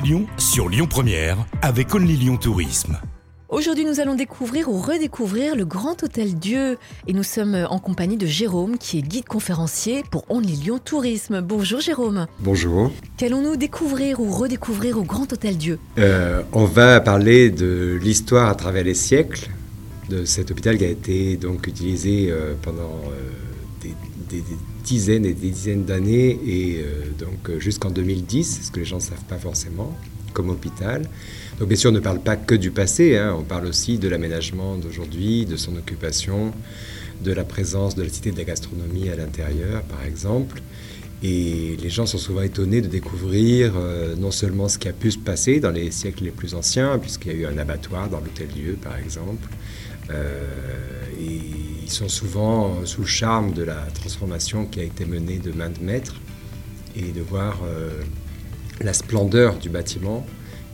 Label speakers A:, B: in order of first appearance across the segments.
A: Lyon sur Lyon Première avec Only Lyon Tourisme.
B: Aujourd'hui, nous allons découvrir ou redécouvrir le Grand Hôtel Dieu. Et nous sommes en compagnie de Jérôme, qui est guide conférencier pour Only Lyon Tourisme. Bonjour Jérôme.
C: Bonjour.
B: Qu'allons-nous découvrir ou redécouvrir au Grand Hôtel Dieu?
C: Euh, on va parler de l'histoire à travers les siècles de cet hôpital qui a été donc utilisé euh, pendant euh, des, des- dizaines et des dizaines d'années et euh, donc euh, jusqu'en 2010, ce que les gens ne savent pas forcément, comme hôpital. Donc bien sûr, on ne parle pas que du passé, hein, on parle aussi de l'aménagement d'aujourd'hui, de son occupation, de la présence de la cité de la gastronomie à l'intérieur, par exemple. Et les gens sont souvent étonnés de découvrir euh, non seulement ce qui a pu se passer dans les siècles les plus anciens, puisqu'il y a eu un abattoir dans l'hôtel-dieu, par exemple. Euh, et ils sont souvent sous le charme de la transformation qui a été menée de main de maître et de voir euh, la splendeur du bâtiment,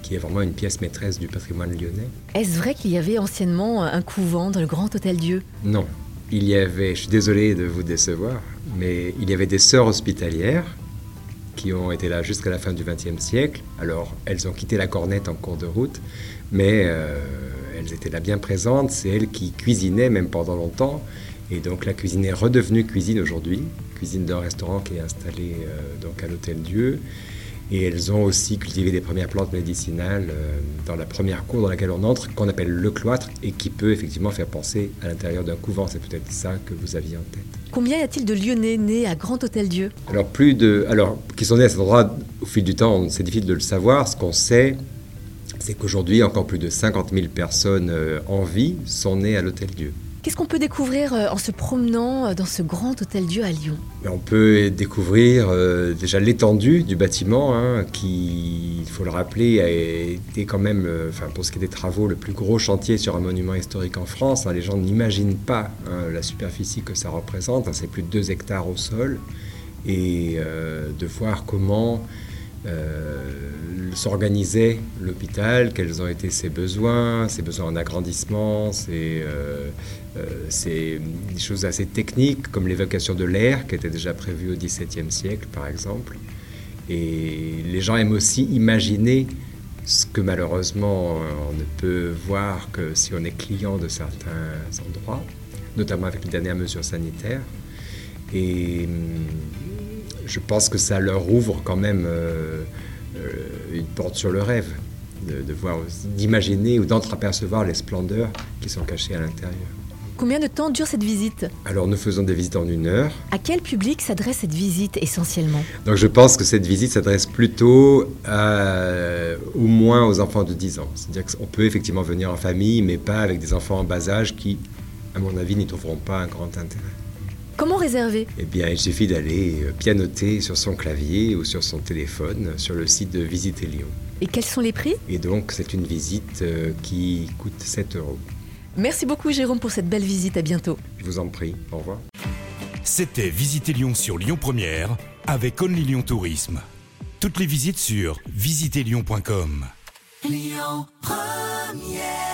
C: qui est vraiment une pièce maîtresse du patrimoine lyonnais.
B: Est-ce vrai qu'il y avait anciennement un couvent dans le Grand Hôtel Dieu?
C: Non, il y avait, je suis désolé de vous décevoir, mais il y avait des sœurs hospitalières qui ont été là jusqu'à la fin du XXe siècle. Alors, elles ont quitté la cornette en cours de route, mais euh, elles étaient là bien présentes. C'est elles qui cuisinaient même pendant longtemps. Et donc, la cuisine est redevenue cuisine aujourd'hui, cuisine d'un restaurant qui est installé euh, donc à l'Hôtel Dieu. Et elles ont aussi cultivé des premières plantes médicinales euh, dans la première cour dans laquelle on entre, qu'on appelle le cloître, et qui peut effectivement faire penser à l'intérieur d'un couvent. C'est peut-être ça que vous aviez en tête.
B: Combien y a-t-il de Lyonnais nés à Grand Hôtel Dieu?
C: Alors, plus de. Alors, qui sont nés à cet endroit au fil du temps, c'est difficile de le savoir. Ce qu'on sait, c'est qu'aujourd'hui, encore plus de 50 000 personnes euh, en vie sont nées à l'Hôtel Dieu.
B: Qu'est-ce qu'on peut découvrir euh, en se promenant euh, dans ce Grand Hôtel Dieu à Lyon?
C: Mais on peut découvrir déjà l'étendue du bâtiment, hein, qui, il faut le rappeler, a été quand même, enfin, pour ce qui est des travaux, le plus gros chantier sur un monument historique en France. hein. les gens n'imaginent pas hein, la superficie que ça représente. c'est plus de 2 hectares au sol. Et euh, de voir comment euh, s'organisait l'hôpital, quels ont été ses besoins, ses besoins en agrandissement, ses, euh, euh, c'est des choses assez techniques comme l'évacuation de l'air qui était déjà prévue au XVIIe siècle par exemple. Et les gens aiment aussi imaginer ce que malheureusement euh, on ne peut voir que si on est client de certains endroits, notamment avec les dernières mesures sanitaires. Et hum, je pense que ça leur ouvre quand même une porte sur le rêve, de, de voir, d'imaginer ou d'entreapercevoir les splendeurs qui sont cachées à l'intérieur.
B: Combien de temps dure cette visite?
C: Alors nous faisons des visites en une heure.
B: À quel public s'adresse cette visite essentiellement?
C: Donc je pense que cette visite s'adresse plutôt à- au moins aux enfants de 10 ans. C'est-à-dire qu'on peut effectivement venir en famille, mais pas avec des enfants en bas âge qui, à mon avis, n'y trouveront pas un grand intérêt.
B: Comment réserver?
C: Eh bien, il suffit d'aller euh, pianoter sur son clavier ou sur son téléphone sur le site de Visiter Lyon.
B: Et quels sont les prix?
C: Et donc, c'est une visite euh, qui coûte 7 euros.
B: Merci beaucoup Jérôme pour cette belle visite, à bientôt.
C: Je vous en prie. Au revoir.
A: C'était Visitez Lyon sur Lyon Première avec Only Lyon Tourisme. Toutes les visites sur visitezlyon.com.
D: Lyon Première